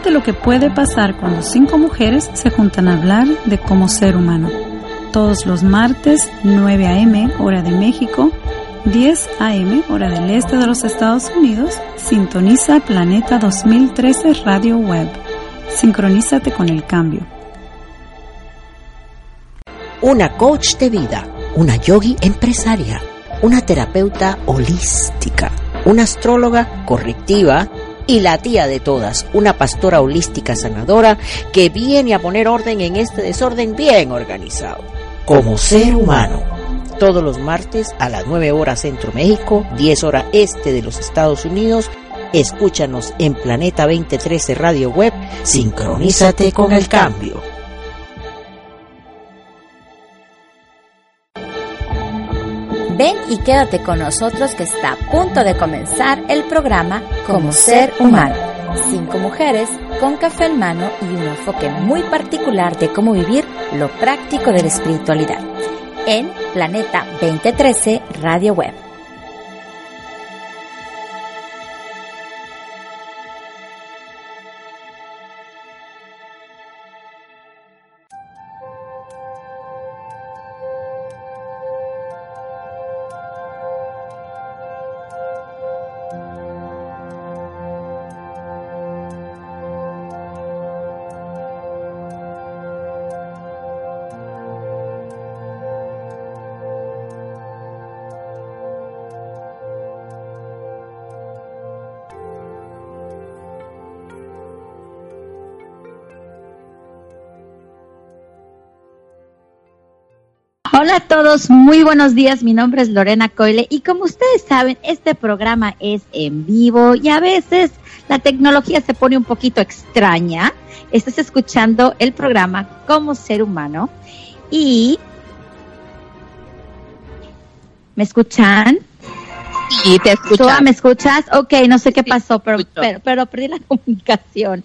Imagínate lo que puede pasar cuando cinco mujeres se juntan a hablar de cómo ser humano. Todos los martes, 9 a.m., hora de México, 10 a.m., hora del este de los Estados Unidos, sintoniza Planeta 2013 Radio Web. Sincronízate con el cambio. Una coach de vida, una yogi empresaria, una terapeuta holística, una astróloga correctiva, y la tía de todas, una pastora holística sanadora que viene a poner orden en este desorden bien organizado. Como ser humano. Todos los martes a las 9 horas Centro México, 10 horas Este de los Estados Unidos. Escúchanos en Planeta 2013 Radio Web. Sincronízate con el cambio. Ven y quédate con nosotros que está a punto de comenzar el programa Como Ser Humano. Cinco mujeres con café en mano y un enfoque muy particular de cómo vivir lo práctico de la espiritualidad. En Planeta 2013 Radio Web. Muy buenos días. Mi nombre es Lorena Coyle y como ustedes saben, este programa es en vivo y a veces la tecnología se pone un poquito extraña. Estás escuchando el programa como ser humano y ¿me escuchan? Sí, te escucho. ¿Me escuchas? Ok, no sé qué pasó, pero, pero, pero perdí la comunicación.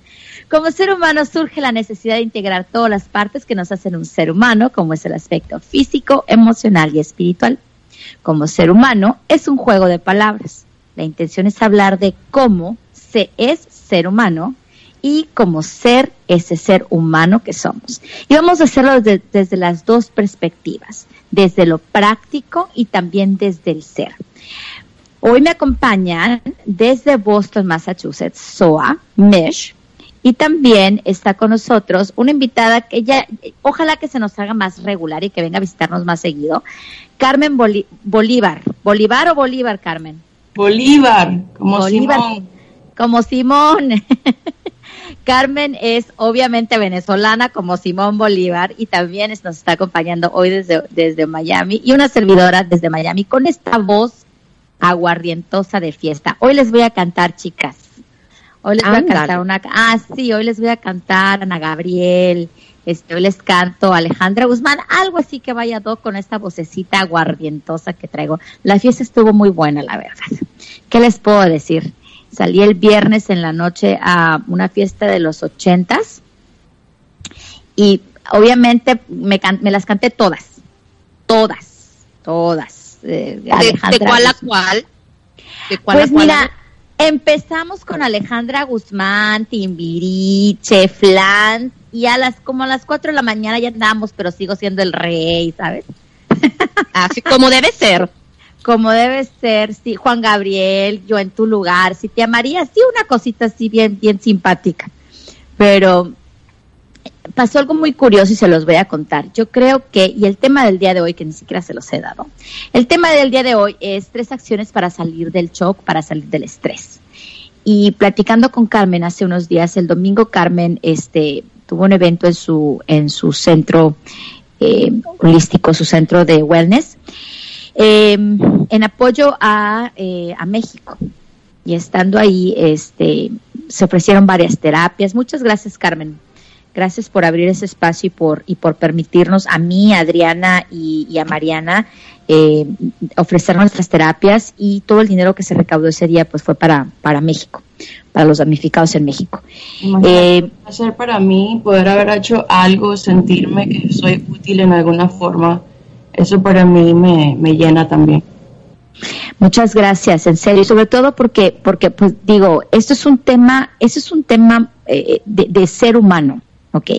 Como ser humano surge la necesidad de integrar todas las partes que nos hacen un ser humano, como es el aspecto físico, emocional y espiritual. Como ser humano es un juego de palabras. La intención es hablar de cómo se es ser humano y cómo ser ese ser humano que somos. Y vamos a hacerlo desde las dos perspectivas, desde lo práctico y también desde el ser. Hoy me acompañan desde Boston, Massachusetts, Soa Mish, y también está con nosotros una invitada que ya, ojalá que se nos haga más regular y que venga a visitarnos más seguido, Carmen Bolívar. ¿Bolívar o Bolívar, Carmen? Bolívar, como Simón. Como Simón. Carmen es obviamente venezolana como Simón Bolívar y también nos está acompañando hoy desde, desde Miami y una servidora desde Miami con esta voz aguardientosa de fiesta. Hoy les voy a cantar, chicas. Hoy les voy a cantar una. Ah, sí, hoy les voy a cantar Ana Gabriel. Este, hoy les canto Alejandra Guzmán, algo así que vaya todo con esta vocecita aguardientosa que traigo. La fiesta estuvo muy buena, la verdad. ¿Qué les puedo decir? Salí el viernes en la noche a una fiesta de los ochentas y obviamente me, me las canté todas, todas, todas. Eh, ¿De, cuál a cuál? ¿De cuál pues a cuál mira, Empezamos con Alejandra Guzmán, Timbiriche, Flans, y a las como a las 4 de la mañana ya andamos, pero sigo siendo el rey, ¿sabes? Así como debe ser. como debe ser, sí, Juan Gabriel, yo en tu lugar, si te amaría, sí, una cosita así bien, bien simpática. Pero pasó algo muy curioso y se los voy a contar. Yo creo que, y el tema del día de hoy, que ni siquiera se los he dado, el tema del día de hoy es tres acciones para salir del shock, para salir del estrés. Y platicando con Carmen hace unos días, el domingo Carmen este, tuvo un evento en su, en su centro eh, holístico, su centro de wellness, em, en apoyo a, eh, a México. Y estando ahí, este, se ofrecieron varias terapias. Muchas gracias, Carmen, Gracias por abrir ese espacio y por, y por permitirnos a mí, a Adriana y, a Mariana eh, ofrecer nuestras terapias y todo el dinero que se recaudó ese día pues fue para, para México, para los damnificados en México. Eh, hacer para mí poder haber hecho algo, sentirme que soy útil en alguna forma, eso para mí me, me llena también. Muchas gracias, en serio, sobre todo porque, porque pues digo, esto es un tema, eso es un tema eh, de, de, ser humano, ¿ok?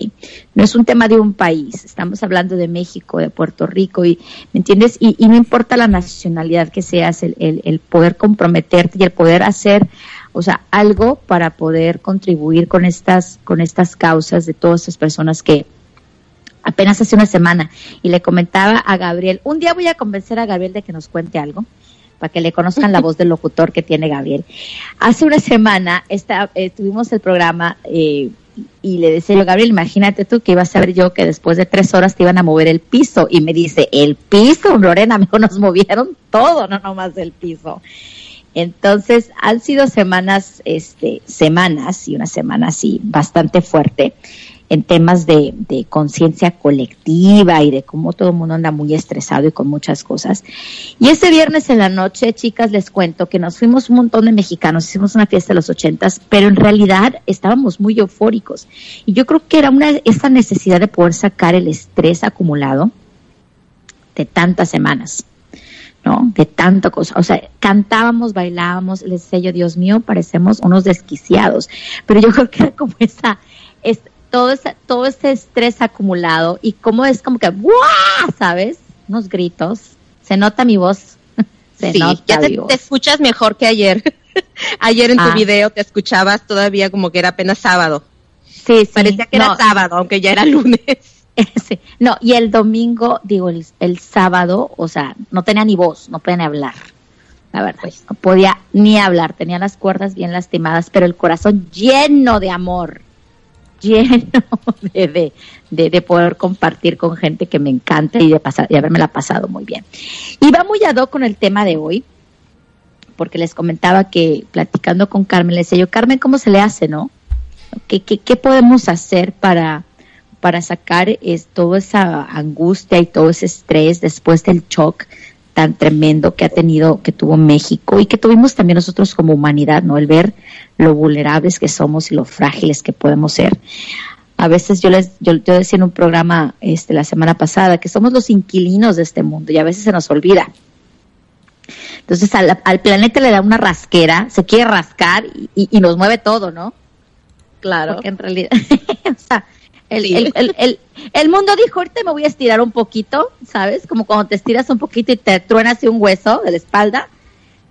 No es un tema de un país, estamos hablando de México, de Puerto Rico, y, ¿me entiendes? Y, no importa la nacionalidad que seas, el, el, poder comprometerte y el poder hacer, o sea, algo para poder contribuir con estas, con estas causas de todas esas personas que apenas hace una semana, y le comentaba a Gabriel, un día voy a convencer a Gabriel de que nos cuente algo, para que le conozcan la voz del locutor que tiene Gabriel. Hace una semana está, eh, tuvimos el programa eh, y le decía yo, Gabriel, imagínate tú que iba a saber yo que después de tres horas te iban a mover el piso. Y me dice, el piso, Lorena, mejor nos movieron todo, no nomás el piso. Entonces, han sido semanas, este, semanas y una semana así bastante fuerte en temas de, conciencia colectiva y de cómo todo el mundo anda muy estresado y con muchas cosas. Y ese viernes en la noche, chicas, les cuento que nos fuimos un montón de mexicanos, hicimos una fiesta de los ochentas, pero en realidad estábamos muy eufóricos. Y yo creo que era una, esa necesidad de poder sacar el estrés acumulado de tantas semanas. ¿no? De tanta cosa. O sea, cantábamos, bailábamos, les decía yo, Dios mío, parecemos unos desquiciados. Pero yo creo que era como esa, todo ese, todo ese estrés acumulado y cómo es como que ¡guau! ¿Sabes? Unos gritos. Se nota mi voz. Se sí, ya te, escuchas mejor que ayer. ayer en tu ah. video te escuchabas todavía como que era apenas sábado. Sí, sí. Parecía que era sábado, aunque ya era lunes. sí. No, y el domingo, digo, el, el, sábado, o sea, no tenía ni voz, no podía ni hablar. La verdad, pues. no podía ni hablar, tenía las cuerdas bien lastimadas, pero el corazón lleno de amor lleno de, de, poder compartir con gente que me encanta y de pasar y haberme la pasado muy bien. Y va muy con el tema de hoy, porque les comentaba que platicando con Carmen, le decía yo, Carmen, ¿cómo se le hace, no? ¿Qué, qué, qué podemos hacer para, para sacar es, toda esa angustia y todo ese estrés después del shock tan tremendo que ha tenido, que tuvo México y que tuvimos también nosotros como humanidad, ¿no? El ver lo vulnerables que somos y lo frágiles que podemos ser. A veces yo les, yo, decía en un programa este, la semana pasada que somos los inquilinos de este mundo y a veces se nos olvida. Entonces al, planeta le da una rasquera, se quiere rascar y, y, nos mueve todo, ¿no? Claro. Porque en realidad, o sea, el, el, el, el, mundo dijo, ahorita me voy a estirar un poquito, ¿sabes? Como cuando te estiras un poquito y te truenas un hueso de la espalda.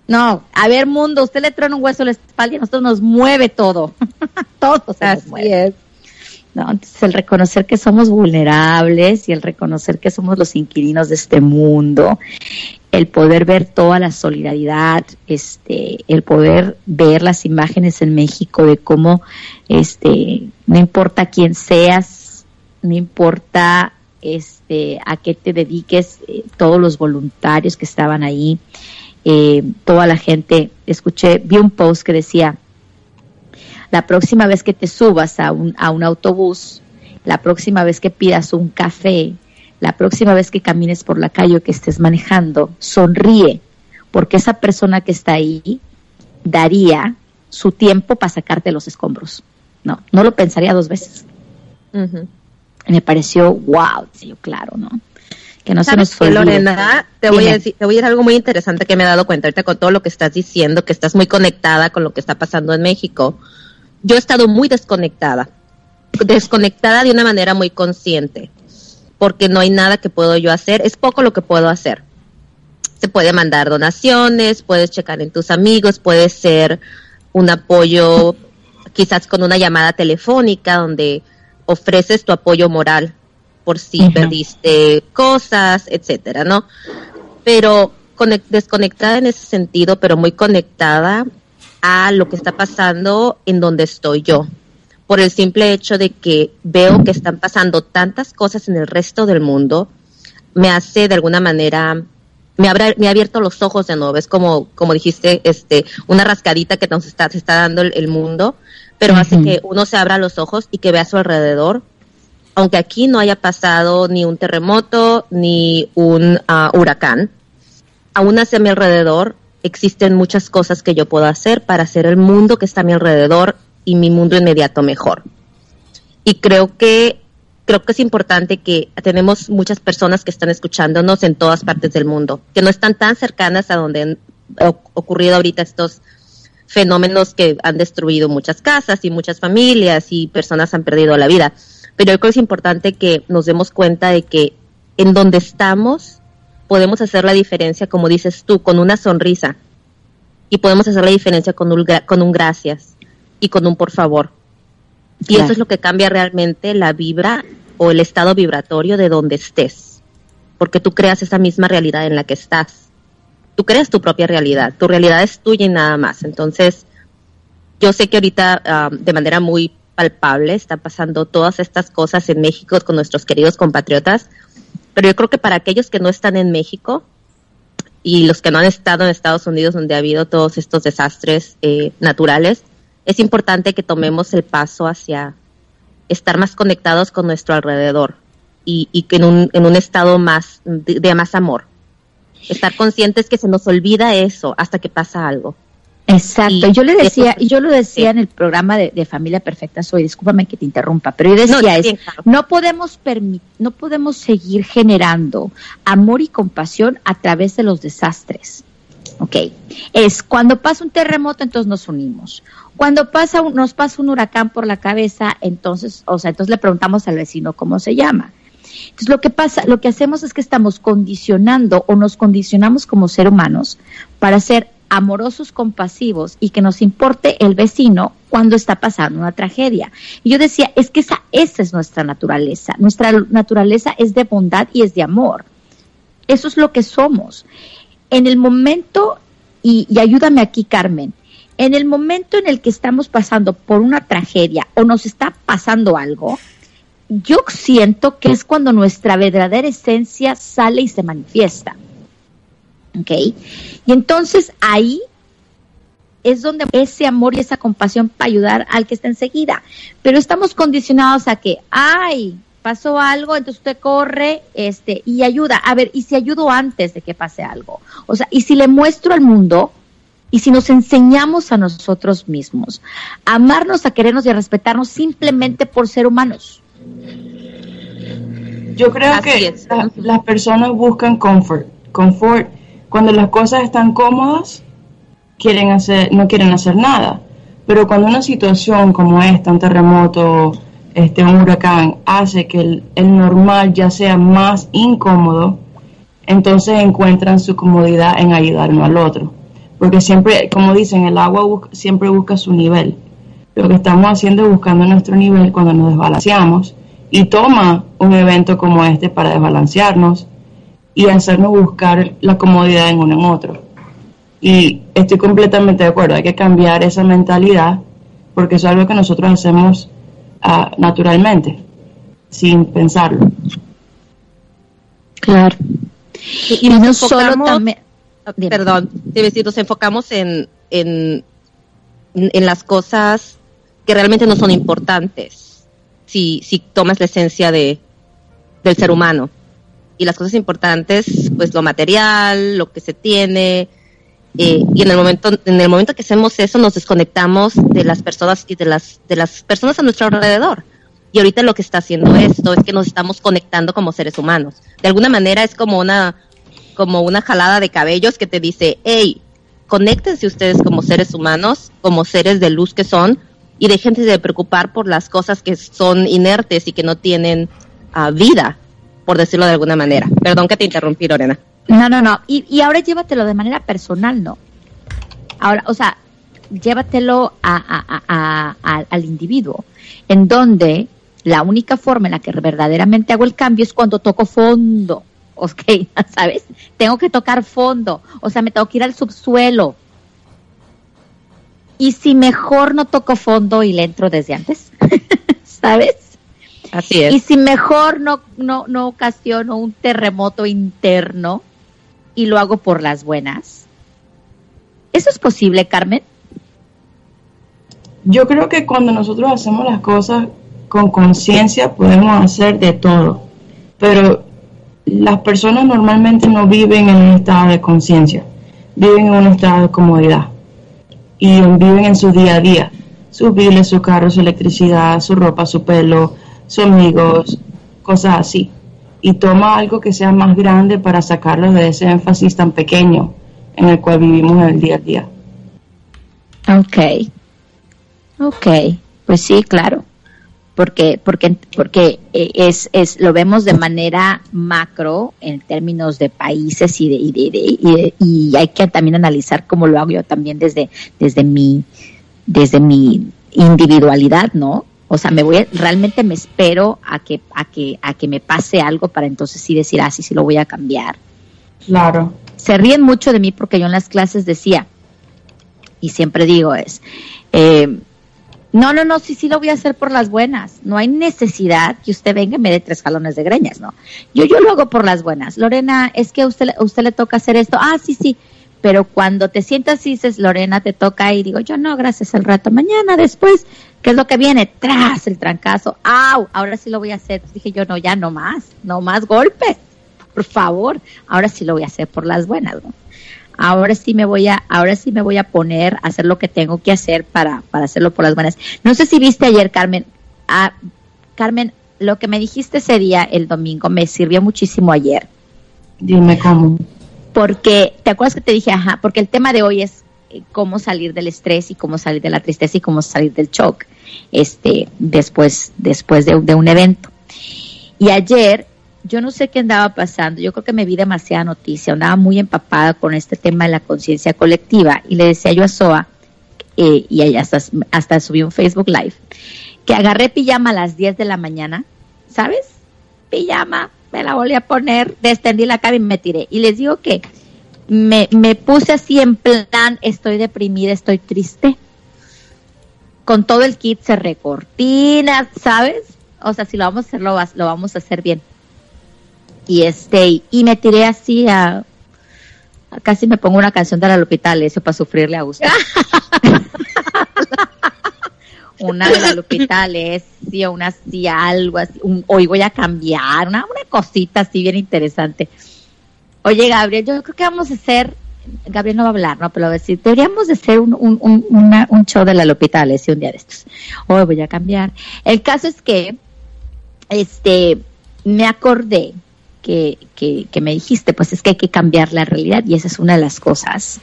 No, a ver, mundo, usted le truena un hueso de la espalda y a nosotros nos mueve todo. todo se nos mueve. ¿no? Entonces, el reconocer que somos vulnerables y el reconocer que somos los inquilinos de este mundo, el poder ver toda la solidaridad, este, el poder ver las imágenes en México de cómo, este, no importa quién seas, no importa este, a qué te dediques, eh, todos los voluntarios que estaban ahí, eh, toda la gente, escuché, vi un post que decía, la próxima vez que te subas a un, a un autobús, la próxima vez que pidas un café, la próxima vez que camines por la calle o que estés manejando, sonríe, porque esa persona que está ahí daría su tiempo para sacarte los escombros. No, no lo pensaría dos veces. Me pareció, wow, sí, claro, ¿no? Que no se nos fue. Lorena, te voy, a decir, te voy a decir algo muy interesante que me he dado cuenta ahorita con todo lo que estás diciendo, que estás muy conectada con lo que está pasando en México yo he estado muy desconectada, desconectada de una manera muy consciente, porque no hay nada que puedo yo hacer, es poco lo que puedo hacer. se puede mandar donaciones, puedes checar en tus amigos, puede ser un apoyo quizás con una llamada telefónica donde ofreces tu apoyo moral por si perdiste cosas, etcétera, ¿no? Pero desconectada en ese sentido, pero muy conectada a lo que está pasando en donde estoy yo. Por el simple hecho de que veo que están pasando tantas cosas en el resto del mundo, me hace de alguna manera me, me ha abierto los ojos de nuevo. Es como, como dijiste, este, una rascadita que nos está, se está dando el, mundo, pero hace que uno se abra los ojos y que vea a su alrededor. Aunque aquí no haya pasado ni un terremoto ni un ah, huracán, aún así a mi alrededor existen muchas cosas que yo puedo hacer para hacer el mundo que está a mi alrededor y mi mundo inmediato mejor. Y creo que creo que es importante que tenemos muchas personas que están escuchándonos en todas partes del mundo, que no están tan cercanas a donde han ocurrido ahorita estos fenómenos que han destruido muchas casas y muchas familias y personas han perdido la vida. Pero yo creo que es importante que nos demos cuenta de que en donde estamos podemos hacer la diferencia, como dices tú, con una sonrisa. Y podemos hacer la diferencia con un, con un gracias y con un por favor. Y eso es lo que cambia realmente la vibra o el estado vibratorio de donde estés. Porque tú creas esa misma realidad en la que estás. Tú creas tu propia realidad. Tu realidad es tuya y nada más. Entonces, yo sé que ahorita ah, de manera muy palpable está pasando todas estas cosas en México con nuestros queridos compatriotas. Pero yo creo que para aquellos que no están en México y los que no han estado en Estados Unidos donde ha habido todos estos desastres eh, naturales, es importante que tomemos el paso hacia estar más conectados con nuestro alrededor y, y que en un, en un estado más de, más amor. Estar conscientes que se nos olvida eso hasta que pasa algo. Exacto. yo le decía, y yo lo decía en el programa de, Familia Perfecta Soy, discúlpame que te interrumpa, pero yo decía no, no podemos no podemos seguir generando amor y compasión a través de los desastres. ¿Ok? Es cuando pasa un terremoto, entonces nos unimos. Cuando pasa nos pasa un huracán por la cabeza, entonces, o sea, entonces le preguntamos al vecino cómo se llama. Entonces lo que pasa, lo que hacemos es que estamos condicionando o nos condicionamos como ser humanos para ser amorosos, compasivos y que nos importe el vecino cuando está pasando una tragedia. Y yo decía, es que esa, esa es nuestra naturaleza. Nuestra naturaleza es de bondad y es de amor. Eso es lo que somos. En el momento, y ayúdame aquí, Carmen, en el momento en el que estamos pasando por una tragedia o nos está pasando algo, yo siento que es cuando nuestra verdadera esencia sale y se manifiesta. ¿Ok? Y entonces ahí es donde ese amor y esa compasión para ayudar al que está enseguida. Pero estamos condicionados a que, ay, pasó algo, entonces usted corre este, y ayuda. A ver, ¿y si ayudo antes de que pase algo? O sea, ¿y si le muestro al mundo y si nos enseñamos a nosotros mismos a amarnos, a querernos y a respetarnos simplemente por ser humanos. Yo creo que las personas buscan confort, confort. Cuando las cosas están cómodas, quieren hacer, no quieren hacer nada. Pero cuando una situación como esta, un terremoto, este, un huracán, hace que el, normal ya sea más incómodo, entonces encuentran su comodidad en ayudar uno al otro porque siempre, como dicen, el agua siempre busca su nivel. Lo que estamos haciendo es buscando nuestro nivel cuando nos desbalanceamos y toma un evento como este para desbalancearnos y hacernos buscar la comodidad en uno en otro. Y estoy completamente de acuerdo, hay que cambiar esa mentalidad porque es algo que nosotros hacemos uh, naturalmente, sin pensarlo. Claro. Y, no solo también perdón, decir, nos enfocamos en, en, en, las cosas que realmente no son importantes, si, si tomas la esencia de, del ser humano. Y las cosas importantes, pues lo material, lo que se tiene, eh, y en el momento en el momento que hacemos eso nos desconectamos de las personas y de las de las personas a nuestro alrededor y ahorita lo que está haciendo esto es que nos estamos conectando como seres humanos de alguna manera es como una como una jalada de cabellos que te dice, hey, conéctense ustedes como seres humanos, como seres de luz que son, y déjense de preocupar por las cosas que son inertes y que no tienen ah, vida, por decirlo de alguna manera. Perdón que te interrumpí, Lorena. No, no, no. Y, y ahora llévatelo de manera personal, ¿no? Ahora, o sea, llévatelo a, a, a, al individuo, en donde la única forma en la que verdaderamente hago el cambio es cuando toco fondo. Ok, ¿sabes? Tengo que tocar fondo. O sea, me tengo que ir al subsuelo. Y si mejor no toco fondo y le entro desde antes, ¿sabes? Así es. Y si mejor no, no, no ocasiono un terremoto interno y lo hago por las buenas. ¿Eso es posible, Carmen? Yo creo que cuando nosotros hacemos las cosas con conciencia podemos hacer de todo, pero las personas normalmente no viven en un estado de conciencia, viven en un estado de comodidad y viven en su día a día, sus biles, su carro, su electricidad, su ropa, su pelo, sus amigos, cosas así. Y toma algo que sea más grande para sacarlos de ese énfasis tan pequeño en el cual vivimos el día a día. Ok. Ok. Pues sí, claro. Porque, porque, porque eh, es, es, lo vemos de manera macro en términos de países y de, y, de, de, y, y hay que también analizar cómo lo hago yo también desde, desde mi, desde mi individualidad, ¿no? O sea, me voy, a, realmente me espero a que, a que, a que me pase algo para entonces sí decir, ah, sí, sí lo voy a cambiar. Claro. Se ríen mucho de mí porque yo en las clases decía, y siempre digo es, eh, no, no, no, sí, sí lo voy a hacer por las buenas. No hay necesidad que usted venga y me dé tres jalones de greñas, ¿no? Yo, yo lo hago por las buenas. Lorena, es que a usted, a usted le toca hacer esto. Ah, sí, sí. Pero cuando te sientas y dices, Lorena, te toca y digo, yo no, gracias al rato. Mañana, después, ¿qué es lo que viene? Tras el trancazo. ¡Au! Ahora sí lo voy a hacer. Dije yo, no, ya no más. No más golpes. Por favor. Ahora sí lo voy a hacer por las buenas, ¿no? ahora sí me voy a, ahora sí me voy a poner a hacer lo que tengo que hacer para, para hacerlo por las buenas. No sé si viste ayer, Carmen, ah, Carmen, lo que me dijiste ese día, el domingo, me sirvió muchísimo ayer. Dime cómo. Porque, ¿te acuerdas que te dije, ajá, porque el tema de hoy es cómo salir del estrés y cómo salir de la tristeza y cómo salir del shock, este, después, después de, un evento. Y ayer yo no sé qué andaba pasando, yo creo que me vi demasiada noticia, andaba muy empapada con este tema de la conciencia colectiva y le decía yo a Soa, eh, y hasta, hasta subí un Facebook Live, que agarré pijama a las 10 de la mañana, ¿sabes? Pijama, me la volví a poner, descendí la cama y me tiré. Y les digo que me, me puse así en plan, estoy deprimida, estoy triste. Con todo el kit se recortina, ¿sabes? O sea, si lo vamos a hacer, lo, lo vamos a hacer bien y este y me tiré así a, casi me pongo una canción de la Lupita eso para sufrirle a gusto una de la Lupita Alessio una así algo así un, hoy voy a cambiar una, una cosita así bien interesante oye Gabriel yo creo que vamos a hacer Gabriel no va a hablar, ¿no? Pero a decir, deberíamos de hacer un, un, un, un show de la Lupita Alessio un día de estos. Hoy voy a cambiar. El caso es que, este, me acordé que, que, que, me dijiste, pues es que hay que cambiar la realidad y esa es una de las cosas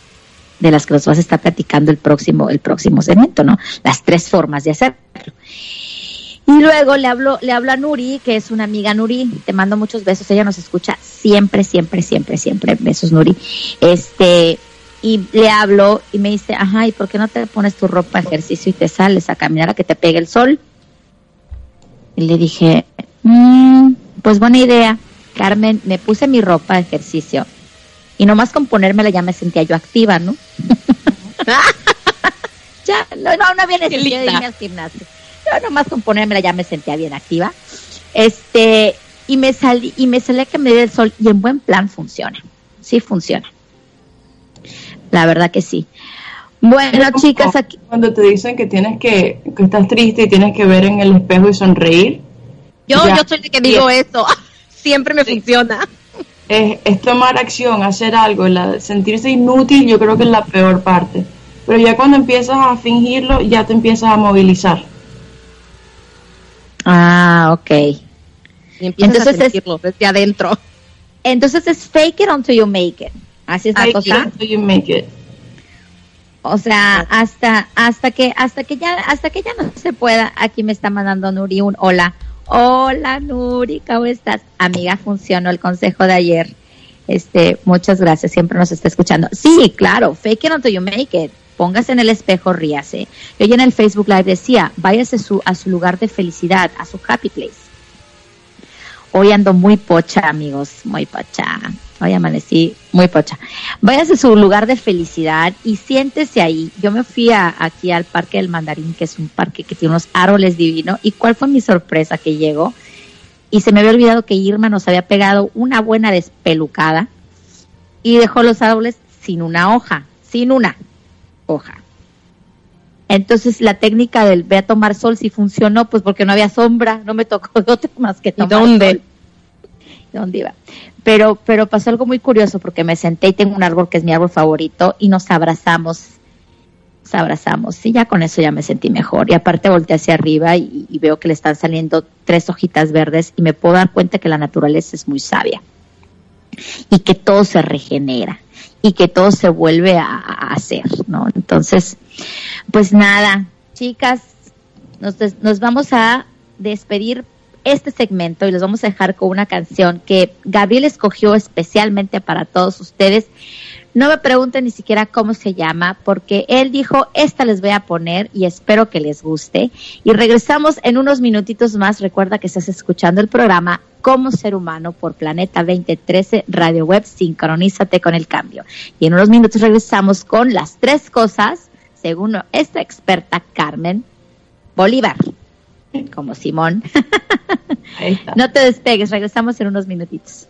de las que nos vas a estar platicando el próximo, el próximo segmento, ¿no? Las tres formas de hacerlo. Y luego le hablo, le hablo a Nuri, que es una amiga Nuri, te mando muchos besos, ella nos escucha siempre, siempre, siempre, siempre, besos Nuri. Este, y le hablo y me dice, ajá, ¿y por qué no te pones tu ropa de ejercicio y te sales a caminar a que te pegue el sol? Y le dije, mmm, pues buena idea. Carmen, me puse mi ropa de ejercicio y nomás con ponérmela ya me sentía yo activa, ¿no? ya, no, no, no había al gimnasio. Yo nomás con ponérmela ya me sentía bien activa. Este, y me salí, y me salí a que me dé el sol y en buen plan funciona. Sí funciona. La verdad que sí. Bueno, chicas, aquí. Cuando te dicen que tienes que, que estás triste y tienes que ver en el espejo y sonreír. Yo, ya, yo soy de que digo eso siempre me sí. funciona. Es, es, tomar acción, hacer algo, la, sentirse inútil yo creo que es la peor parte. Pero ya cuando empiezas a fingirlo, ya te empiezas a movilizar. Ah, ok. Y empiezas entonces a sentirlo es, desde adentro. Entonces es fake it until you make it. Así es la fake cosa. It until you make it. O sea, hasta hasta que hasta que ya hasta que ya no se pueda, aquí me está mandando Nuri un hola. Hola Nuri, ¿cómo estás? Amiga, funcionó el consejo de ayer. Este, muchas gracias, siempre nos está escuchando. Sí, claro, fake it until you make it. Póngase en el espejo, ríase. Yo en el Facebook Live decía, váyase su, a su lugar de felicidad, a su happy place. Hoy ando muy pocha, amigos, muy pocha. Hoy amanecí muy pocha. Váyase a su lugar de felicidad y siéntese ahí. Yo me fui aquí al Parque del Mandarín, que es un parque que tiene unos árboles divinos. ¿Y cuál fue mi sorpresa que llegó? Y se me había olvidado que Irma nos había pegado una buena despelucada y dejó los árboles sin una hoja, sin una hoja. Entonces la técnica del ve a tomar sol sí funcionó, pues porque no había sombra, no me tocó otra más que tomar ¿Y dónde? ¿Dónde iba? Pero, pero pasó algo muy curioso porque me senté y tengo un árbol que es mi árbol favorito y nos abrazamos, nos abrazamos y ya con eso ya me sentí mejor. Y aparte volteé hacia arriba y, y veo que le están saliendo tres hojitas verdes y me puedo dar cuenta que la naturaleza es muy sabia y que todo se regenera y que todo se vuelve a, hacer, ¿no? Entonces, pues nada, chicas, nos, nos vamos a despedir este segmento y los vamos a dejar con una canción que Gabriel escogió especialmente para todos ustedes. No me pregunten ni siquiera cómo se llama, porque él dijo, esta les voy a poner y espero que les guste. Y regresamos en unos minutitos más. Recuerda que estás escuchando el programa Como Ser Humano por Planeta 2013 Radio Web. Sincronízate con el cambio. Y en unos minutos regresamos con las tres cosas, según esta experta Carmen Bolívar, como Simón. No te despegues, regresamos en unos minutitos.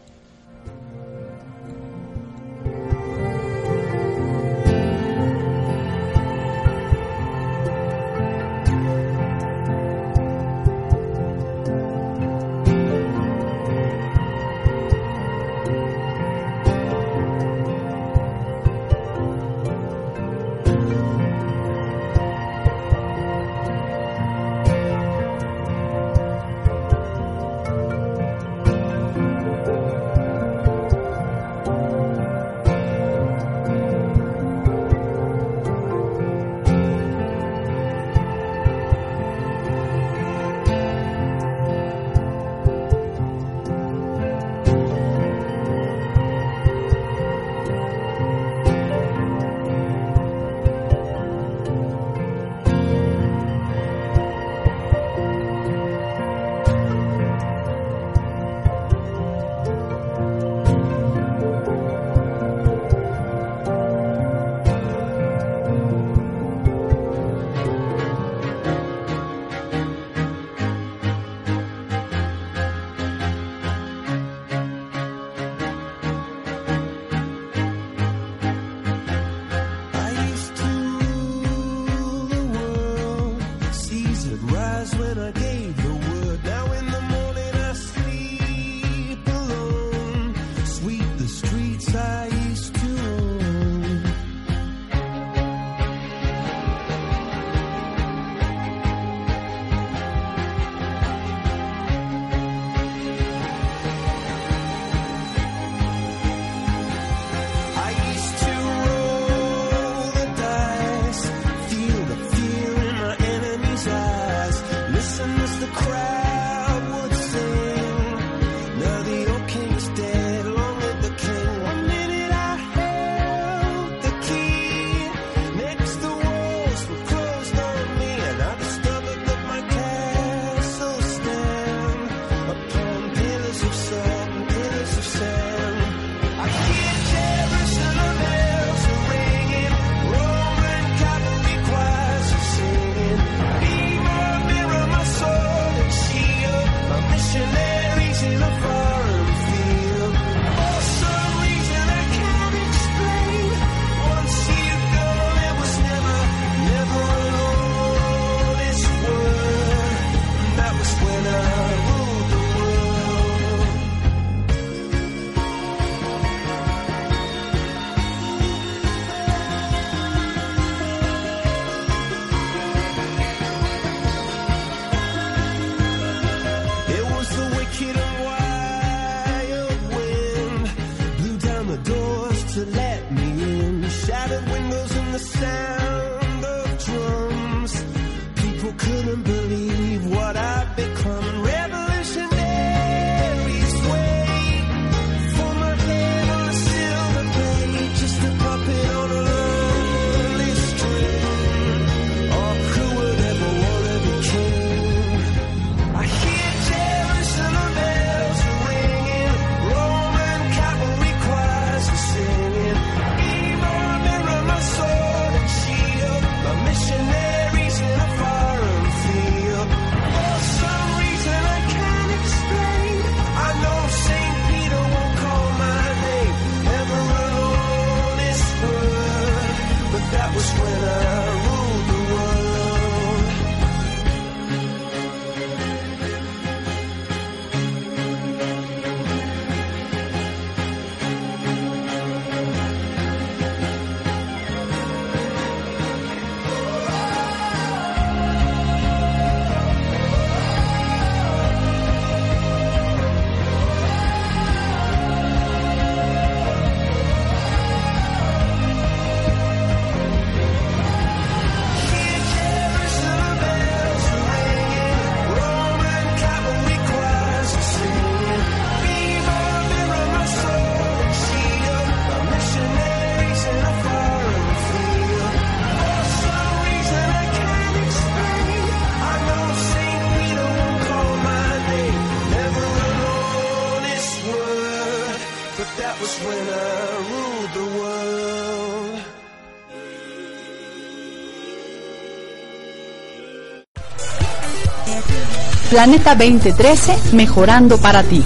Planeta 2013, mejorando para ti.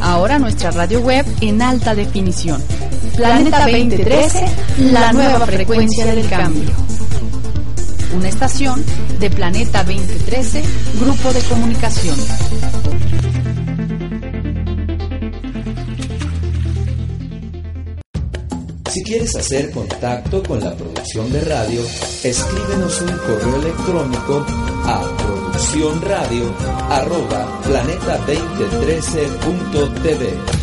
Ahora nuestra radio web en alta definición. Planeta 2013, la nueva frecuencia del cambio. Una estación de Planeta 2013, Grupo de Comunicación. Si quieres hacer contacto con la producción de radio, escríbenos un correo electrónico radio arroba planeta2013.tv.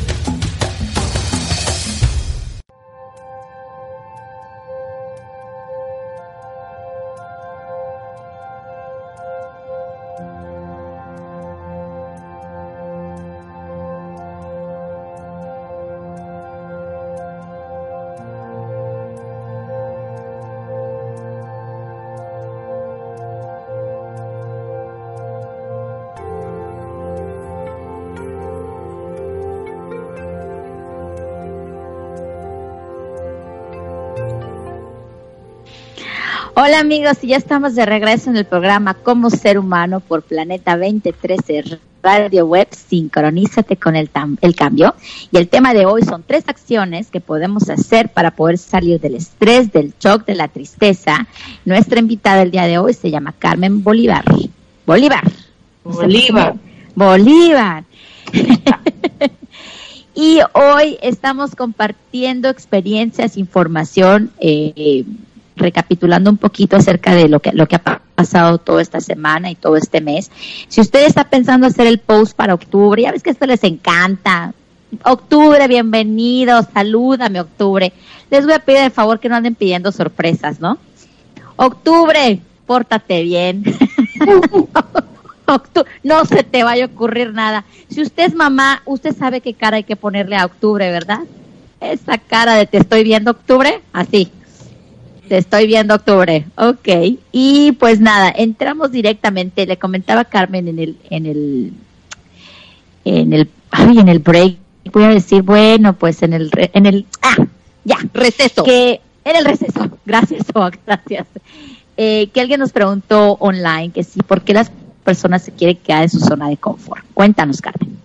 Hola amigos, ya estamos de regreso en el programa Como Ser Humano por Planeta 2013 Radio Web, sincronízate con el, el cambio. Y el tema de hoy son tres acciones que podemos hacer para poder salir del estrés, del shock, de la tristeza. Nuestra invitada el día de hoy se llama Carmen Bolívar. Bolívar. Bolívar. Bolívar. y hoy estamos compartiendo experiencias, información. Eh, recapitulando un poquito acerca de lo que, lo que ha pasado toda esta semana y todo este mes. Si usted está pensando hacer el post para octubre, ya ves que esto les encanta. Octubre, bienvenido, salúdame octubre. Les voy a pedir el favor que no anden pidiendo sorpresas, ¿no? Octubre, pórtate bien. no se te vaya a ocurrir nada. Si usted es mamá, usted sabe qué cara hay que ponerle a octubre, ¿verdad? Esa cara de te estoy viendo octubre, así. Te estoy viendo octubre. Ok. Y pues nada, entramos directamente. Le comentaba Carmen en el, en el, en el, ay, en el break. Voy a decir, bueno, pues en el, en el, ah, ya, receso. Que, en el receso. Gracias, oh, gracias. Eh, que alguien nos preguntó online que sí, ¿por qué las personas se quieren quedar en su zona de confort? Cuéntanos, Carmen.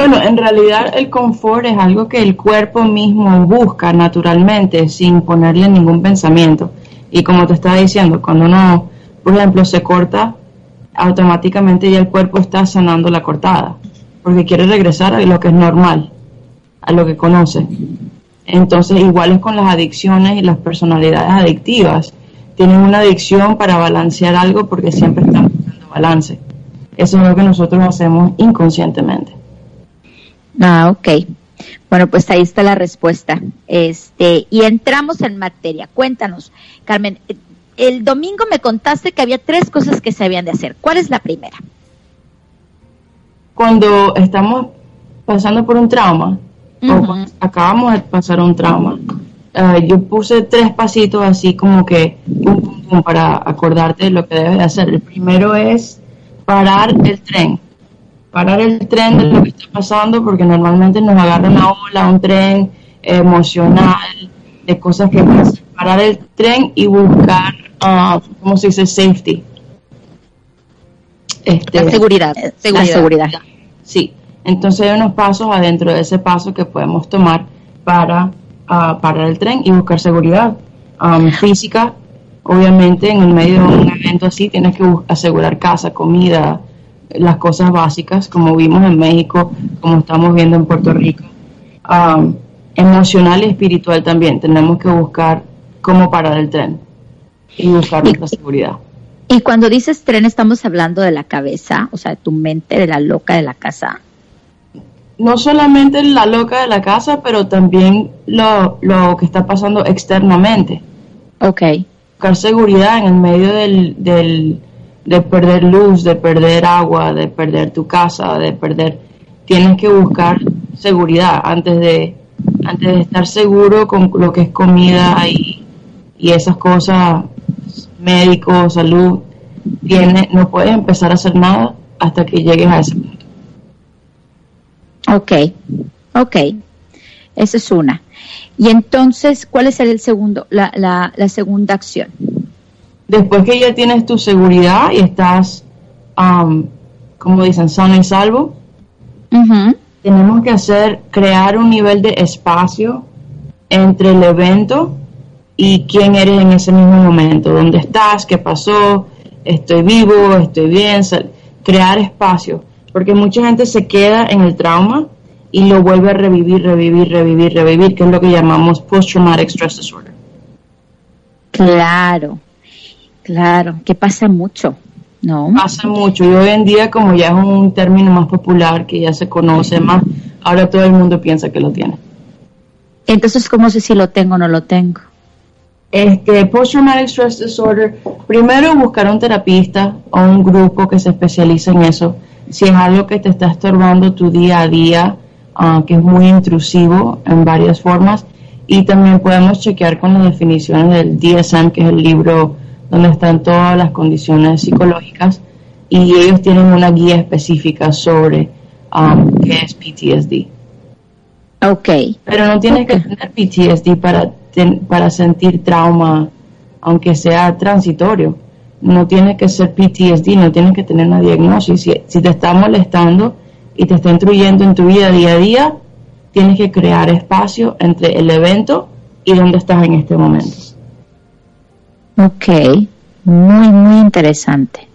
Bueno, en realidad el confort es algo que el cuerpo mismo busca naturalmente sin ponerle ningún pensamiento. Y como te estaba diciendo, cuando uno, por ejemplo, se corta, automáticamente ya el cuerpo está sanando la cortada, porque quiere regresar a lo que es normal, a lo que conoce. Entonces, igual es con las adicciones y las personalidades adictivas. Tienen una adicción para balancear algo porque siempre están buscando balance. Eso es lo que nosotros hacemos inconscientemente. Ah, ok. Bueno, pues ahí está la respuesta. Este, y entramos en materia. Cuéntanos, Carmen, el domingo me contaste que había tres cosas que se habían de hacer. ¿Cuál es la primera? Cuando estamos pasando por un trauma, o acabamos de pasar un trauma, eh, yo puse tres pasitos así como que para acordarte de lo que debes de hacer. El primero es parar el tren parar el tren de lo que está pasando, porque normalmente nos agarra una ola, un tren emocional, de cosas que pasan. Parar el tren y buscar, uh, ¿cómo se dice? Safety. Este, seguridad, seguridad. seguridad. Sí, entonces hay unos pasos adentro de ese paso que podemos tomar para uh, parar el tren y buscar seguridad. um, física. Obviamente, en el medio de un evento así, tienes que asegurar casa, comida, las cosas básicas, como vimos en México, como estamos viendo en Puerto Rico. Um, emocional y espiritual también. Tenemos que buscar cómo parar el tren y buscar nuestra seguridad. Y cuando dices tren, estamos hablando de la cabeza, o sea, de tu mente, de la loca de la casa. No solamente la loca de la casa, pero también lo, lo que está pasando externamente. Ok. Buscar seguridad en el medio del, del, de perder luz, de perder agua, de perder tu casa, de perder... Tienes que buscar seguridad antes de, antes de estar seguro con lo que es comida y, y esas cosas, médico, salud, tiene, no puedes empezar a hacer nada hasta que llegues a ese punto. Ok, ok, esa es una. Y entonces, ¿cuál es el segundo, la, la, la segunda acción? Después que ya tienes tu seguridad y estás, um, como dicen, sano y salvo, tenemos que hacer, crear un nivel de espacio entre el evento y quién eres en ese mismo momento, dónde estás, qué pasó, estoy vivo, estoy bien, crear espacio, porque mucha gente se queda en el trauma y lo vuelve a revivir, revivir, revivir, revivir, que es lo que llamamos post-traumatic stress disorder. Claro, claro, que pasa mucho, ¿no? Pasa mucho y hoy en día como ya es un término más popular, que ya se conoce más, ahora todo el mundo piensa que lo tiene. Entonces, ¿cómo sé si lo tengo o no lo tengo? Este, Post-Traumatic Stress Disorder, primero buscar un terapista o un grupo que se especialice en eso. Si es algo que te está estorbando tu día a día, ah, que es muy intrusivo en varias formas. Y también podemos chequear con las definiciones del DSM, que es el libro donde están todas las condiciones psicológicas. Y ellos tienen una guía específica sobre um, qué es PTSD. Ok. Pero no tienes que tener PTSD para para sentir trauma, aunque sea transitorio. No tiene que ser PTSD, no tienes que tener una diagnosis. Si, te está molestando y te está intruyendo en tu vida día a día, tienes que crear espacio entre el evento y donde estás en este momento. Ok, muy, muy interesante.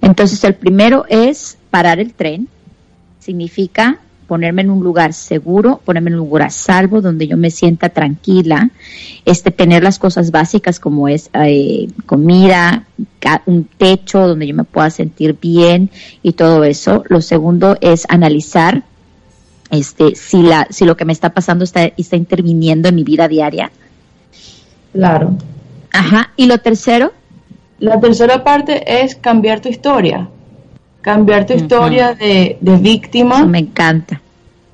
Entonces, el primero es parar el tren. Significa ponerme en un lugar seguro, ponerme en un lugar salvo, donde yo me sienta tranquila, este, tener las cosas básicas como es eh, comida, un techo donde yo me pueda sentir bien y todo eso. Lo segundo es analizar este, si, la, si lo que me está pasando está, está interviniendo en mi vida diaria. Claro. Ajá. ¿Y lo tercero? La tercera parte es cambiar tu historia cambiar tu historia de, víctima. me encanta.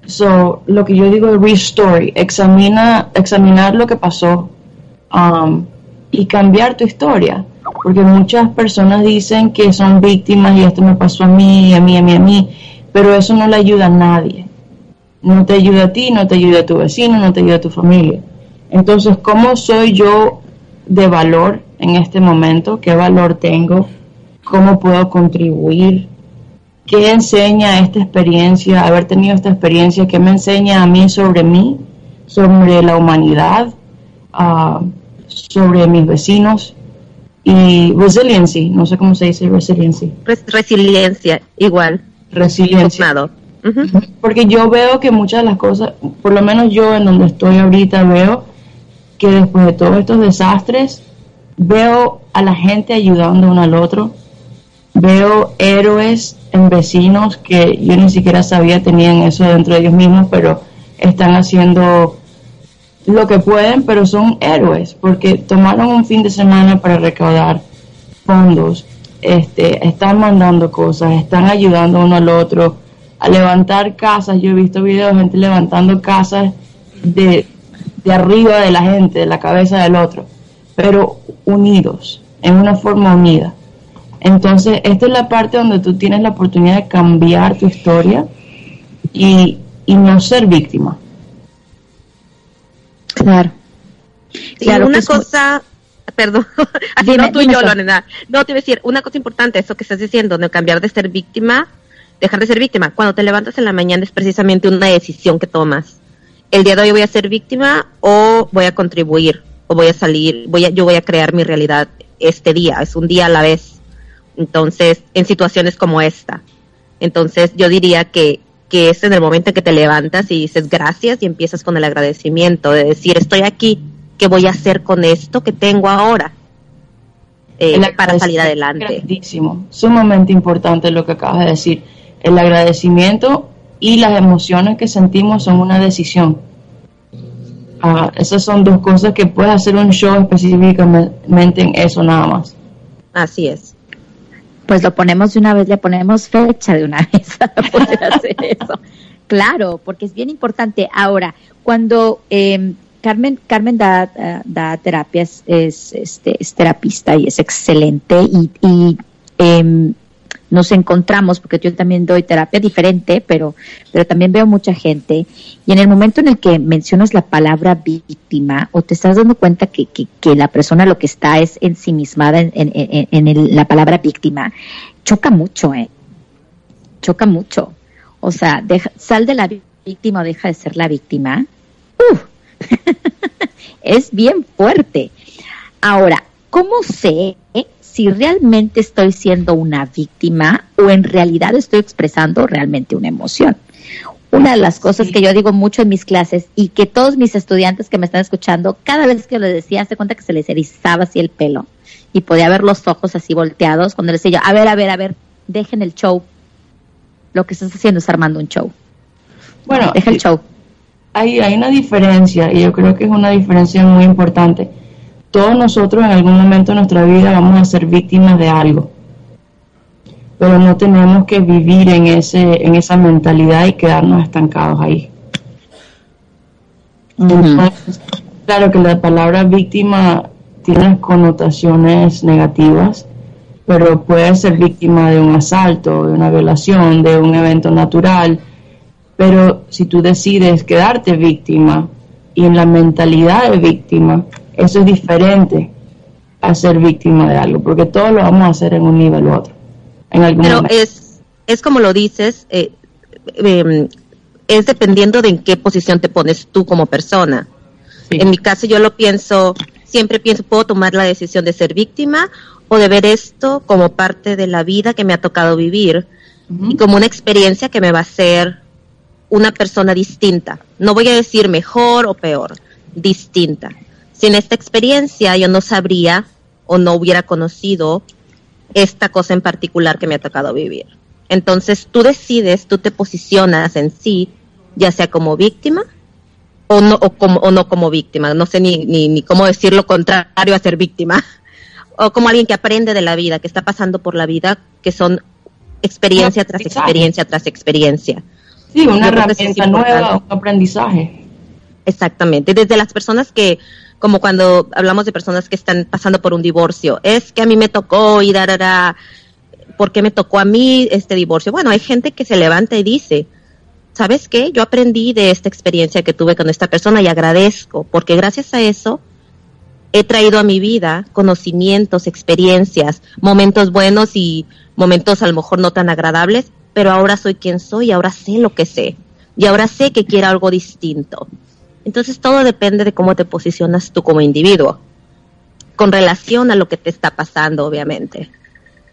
So, lo que yo digo es restory, examina, examinar lo que pasó um, y cambiar tu historia. Porque muchas personas dicen que son víctimas y esto me pasó a mí, a mí, a mí, a mí, pero eso no le ayuda a nadie. No te ayuda a ti, no te ayuda a tu vecino, no te ayuda a tu familia. Entonces, ¿cómo soy yo de valor en este momento? ¿Qué valor tengo? ¿Cómo puedo contribuir? ¿Qué enseña esta experiencia, haber tenido esta experiencia? ¿Qué me enseña a mí sobre mí, sobre la humanidad, uh, sobre mis vecinos? Y resiliency, no sé cómo se dice resiliency. resiliencia, igual. Resiliencia. Porque yo veo que muchas de las cosas, por lo menos yo en donde estoy ahorita, veo que después de todos estos desastres, veo a la gente ayudando uno al otro, veo héroes en vecinos que yo ni siquiera sabía tenían eso dentro de ellos mismos, pero están haciendo lo que pueden, pero son héroes, porque tomaron un fin de semana para recaudar fondos, este, están mandando cosas, están ayudando uno al otro a levantar casas. Yo he visto videos de gente levantando casas de, de arriba de la gente, de la cabeza del otro, pero unidos, en una forma unida. Entonces, esta es la parte donde tú tienes la oportunidad de cambiar tu historia y, no ser víctima. Claro. Y una cosa, perdón, no tú y yo, Lorena. No, te iba a decir, una cosa importante, eso que estás diciendo, no cambiar de ser víctima, dejar de ser víctima. Cuando te levantas en la mañana es precisamente una decisión que tomas. El día de hoy voy a ser víctima o voy a contribuir o voy a salir, voy a, yo voy a crear mi realidad este día, es un día a la vez. Entonces, en situaciones como esta. Entonces, yo diría que, que es en el momento en que te levantas y dices gracias y empiezas con el agradecimiento de decir, estoy aquí, ¿qué voy a hacer con esto que tengo ahora? Eh, para salir adelante. Sumamente importante lo que acabas de decir. El agradecimiento y las emociones que sentimos son una decisión. Ah, esas son dos cosas que puedes hacer un show específicamente en eso nada más. Así es. Pues lo ponemos de una vez, le ponemos fecha de una vez para poder hacer eso. Claro, porque es bien importante. Ahora, cuando eh, Carmen, Carmen da, da terapias, es, este, es terapista y es excelente y, y em, nos encontramos, porque yo también doy terapia diferente, pero, pero también veo mucha gente, y en el momento en el que mencionas la palabra víctima, o te estás dando cuenta que, que, la persona lo que está es ensimismada en, en, en, la palabra víctima, choca mucho, ¿eh? Choca mucho. O sea, sal de la víctima o deja de ser la víctima. es bien fuerte. Ahora, ¿cómo sé si realmente estoy siendo una víctima o en realidad estoy expresando realmente una emoción. Una de las cosas que yo digo mucho en mis clases y que todos mis estudiantes que me están escuchando, cada vez que lo decía, se cuenta que se les erizaba así el pelo y podía ver los ojos así volteados cuando les decía yo, a ver, a ver, a ver, dejen el show. Lo que estás haciendo es armando un show. Bueno, deja el show. Hay, hay una diferencia y yo creo que es una diferencia muy importante todos nosotros en algún momento de nuestra vida vamos a ser víctimas de algo, pero no tenemos que vivir en, ese, en esa mentalidad y quedarnos estancados ahí. claro que la palabra víctima tiene connotaciones negativas, pero puede ser víctima de un asalto, de una violación, de un evento natural, pero si tú decides quedarte víctima y en la mentalidad de víctima, eso es diferente a ser víctima de algo, porque todos lo vamos a hacer en un nivel u otro. En algún Pero es, es como lo dices, eh, em, es dependiendo de en qué posición te pones tú como persona. En mi caso yo lo pienso, siempre pienso, puedo tomar la decisión de ser víctima o de ver esto como parte de la vida que me ha tocado vivir y como una experiencia que me va a hacer una persona distinta. No voy a decir mejor o peor, distinta. Sin esta experiencia yo no sabría o no hubiera conocido esta cosa en particular que me ha tocado vivir. Entonces tú decides, tú te posicionas en sí, ya sea como víctima o no, o como, o no como víctima. No sé ni, ni, ni cómo decir lo contrario a ser víctima. O como alguien que aprende de la vida, que está pasando por la vida, que son experiencia tras experiencia tras experiencia. Sí, una herramienta nueva, un aprendizaje. Exactamente. Desde las personas que como cuando hablamos de personas que están pasando por un divorcio, es que a mí me tocó y dará, ¿por qué me tocó a mí este divorcio? Bueno, hay gente que se levanta y dice, ¿sabes qué? Yo aprendí de esta experiencia que tuve con esta persona y agradezco, porque gracias a eso he traído a mi vida conocimientos, experiencias, momentos buenos y momentos a lo mejor no tan agradables, pero ahora soy quien soy, ahora sé lo que sé y ahora sé que quiero algo distinto. Entonces todo depende de cómo te posicionas tú como individuo, con relación a lo que te está pasando, obviamente.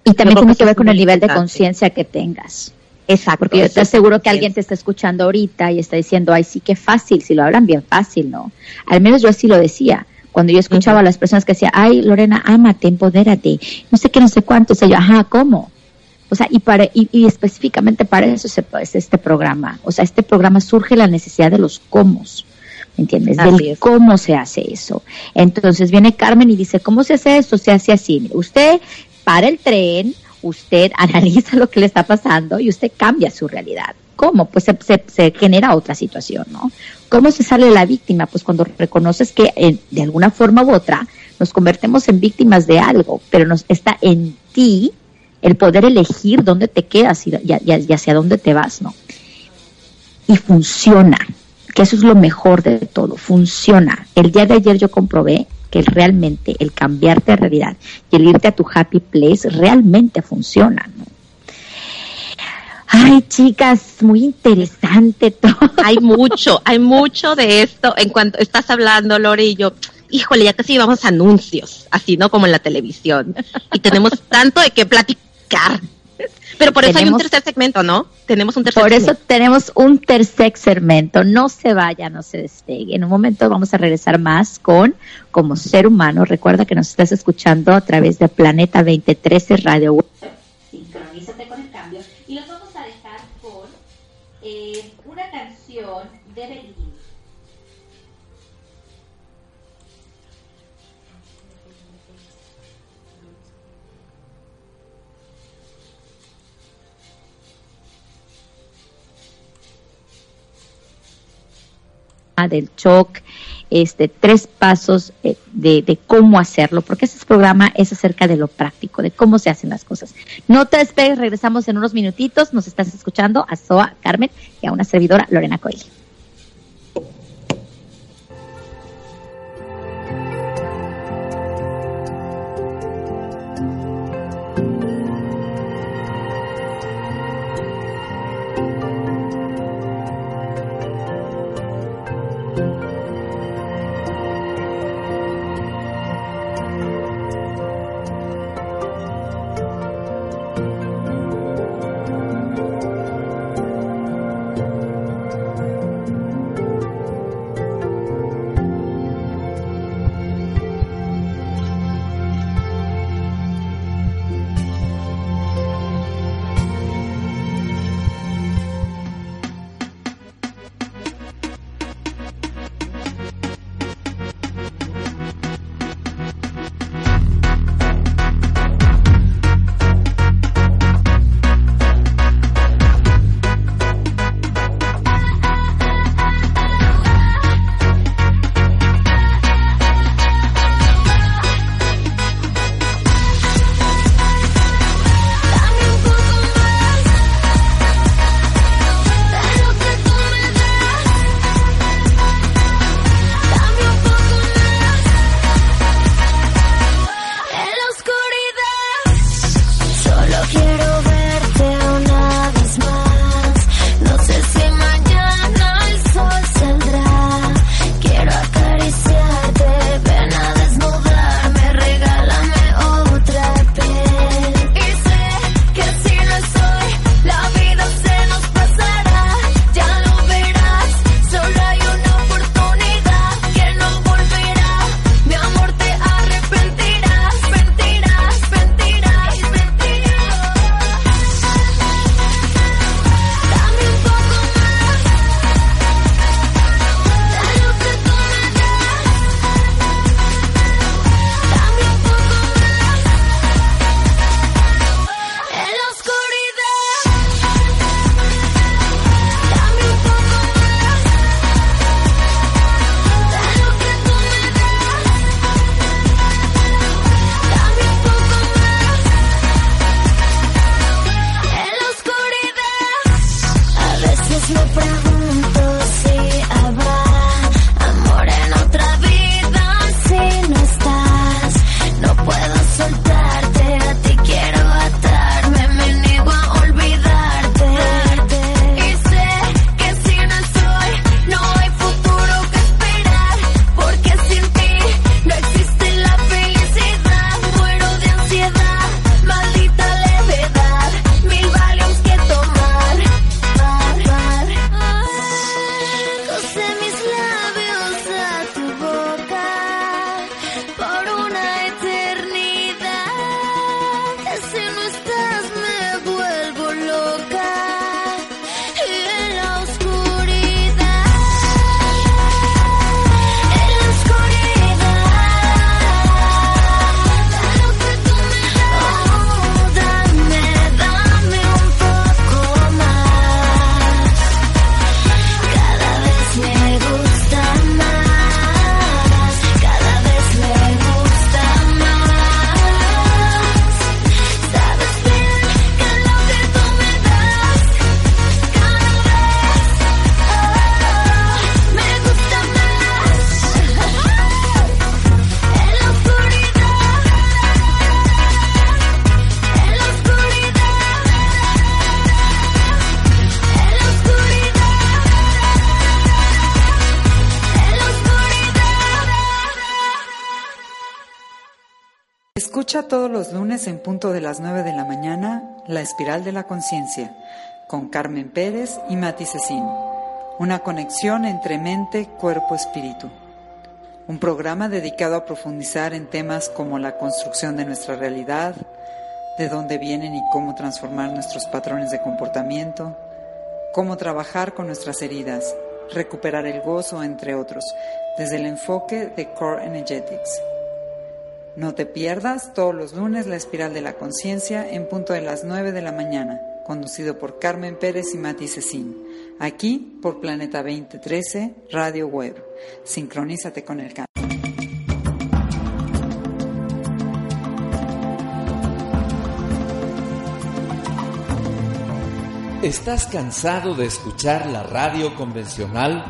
Y también tiene que ver con el nivel de conciencia que tengas. Exacto. Porque yo te aseguro que alguien te está escuchando ahorita y está diciendo, ay, sí, qué fácil, si lo hablan bien fácil, ¿no? Al menos yo así lo decía. Cuando yo escuchaba a las personas que decían, ay, Lorena, ámate, empodérate, no sé qué, no sé cuánto, o yo, ajá, ¿cómo? O sea, y, para, y, específicamente para eso se, es este programa. O sea, este programa surge la necesidad de los cómo. ¿Entiendes? Del cómo se hace eso. Entonces viene Carmen y dice, ¿cómo se hace eso? Se hace así. Usted para el tren, usted analiza lo que le está pasando y usted cambia su realidad. ¿Cómo? Pues se, genera otra situación, ¿no? ¿Cómo se sale la víctima? Pues cuando reconoces que eh, de alguna forma u otra nos convertimos en víctimas de algo, pero nos está en ti el poder elegir dónde te quedas y, y hacia dónde te vas, ¿no? Y funciona, que eso es lo mejor de todo, funciona. El día de ayer yo comprobé que realmente el cambiarte de realidad y el irte a tu happy place realmente funciona. Ay, chicas, muy interesante todo. Hay mucho, hay mucho de esto. En cuanto estás hablando, Lore, y yo, híjole, ya casi llevamos anuncios, así, ¿no? Como en la televisión. Y tenemos tanto de qué platicar. Pero por eso hay un tercer segmento, ¿no? Tenemos un tercer Por eso tenemos un tercer segmento. No se vaya, no se despegue. En un momento vamos a regresar más con Como Ser Humano. Recuerda que nos estás escuchando a través de Planeta 2013 Radio Web. Sincronízate con el cambio. Y los vamos a dejar con eh, una canción de Belinda. Del shock, este, tres pasos eh, de, cómo hacerlo, porque este programa es acerca de lo práctico, de cómo se hacen las cosas. No te despegues, regresamos en unos minutitos, nos estás escuchando a Soa Carmen y a una servidora Lorena Coelho. Todos los lunes en punto de las 9 de la mañana La Espiral de la Conciencia con Carmen Pérez y Mati Cecín. Una conexión entre mente, cuerpo, espíritu. Un programa dedicado a profundizar en temas como la construcción de nuestra realidad, de dónde vienen y cómo transformar nuestros patrones de comportamiento, cómo trabajar con nuestras heridas, recuperar el gozo, entre otros, desde el enfoque de Core Energetics. No te pierdas todos los lunes la espiral de la conciencia en punto de las 9 de la mañana, conducido por Carmen Pérez y Mati Cecín, aquí por Planeta 2013 Radio Web. Sincronízate con el cambio. ¿Estás cansado de escuchar la radio convencional?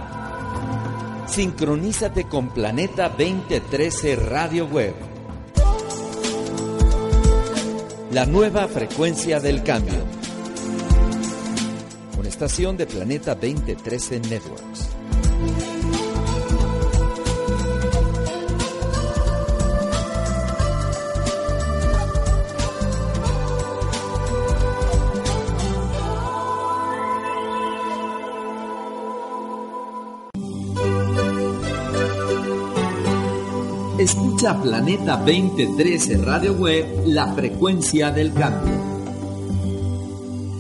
Sincronízate con Planeta 2013 Radio Web la nueva frecuencia del cambio. Una estación de Planeta 2013 Networks. Escucha Planeta 2013 Radio Web, la frecuencia del cambio.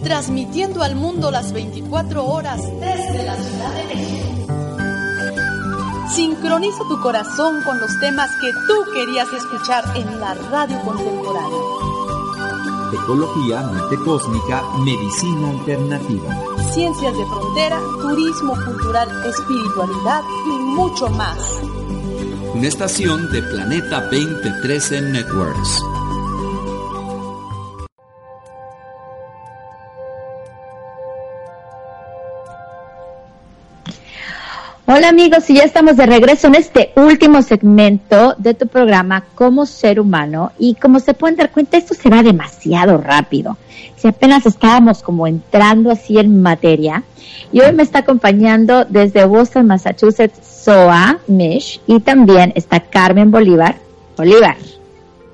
Transmitiendo al mundo las 24 horas desde la Ciudad de México. Sincroniza tu corazón con los temas que tú querías escuchar en la radio contemporánea. Ecología, mente cósmica, medicina alternativa. Ciencias de frontera, turismo cultural, espiritualidad y mucho más una estación de Planeta 2013 Networks. Hola amigos, y ya estamos de regreso en este último segmento de tu programa como ser humano y como se pueden dar cuenta esto se va demasiado rápido. Si apenas estábamos como entrando así en materia y hoy me está acompañando desde Boston, Massachusetts, Soa Mish y también está Carmen Bolívar, Bolívar,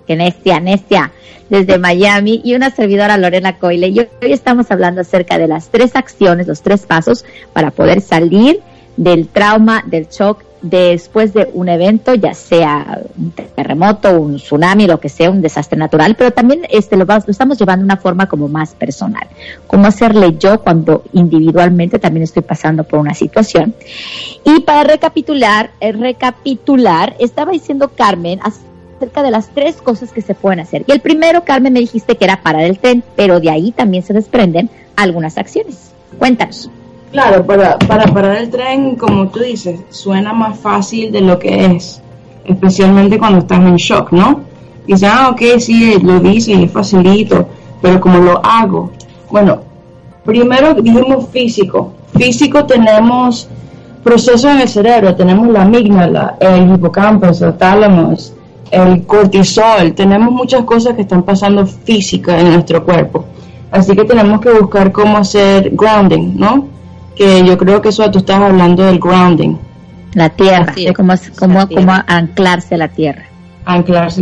que nestia, nestia, desde Miami y una servidora Lorena Coyle. Y hoy estamos hablando acerca de las tres acciones, los tres pasos para poder salir del trauma, del shock después de un evento, ya sea un terremoto, un tsunami, lo que sea, un desastre natural, pero también este lo, estamos llevando de una forma como más personal. Cómo hacerle yo cuando individualmente también estoy pasando por una situación. Y para recapitular, eh, recapitular, estaba diciendo Carmen acerca de las tres cosas que se pueden hacer. Y el primero, Carmen, me dijiste que era parar el tren, pero de ahí también se desprenden algunas acciones. Cuéntanos. Claro, para, para parar el tren, como tú dices, suena más fácil de lo que es, especialmente cuando estás en shock, ¿no? Dices, ah, ok, sí, lo dice, es facilito, pero como lo hago? Bueno, primero dijimos físico. Físico tenemos procesos en el cerebro, tenemos la amígdala, el hipocampo, el tálamo, el cortisol, tenemos muchas cosas que están pasando físicas en nuestro cuerpo. Así que tenemos que buscar cómo hacer grounding, ¿no? Que yo creo que eso tú estás hablando del grounding. La tierra, de cómo, cómo, cómo anclarse a la tierra. Anclarse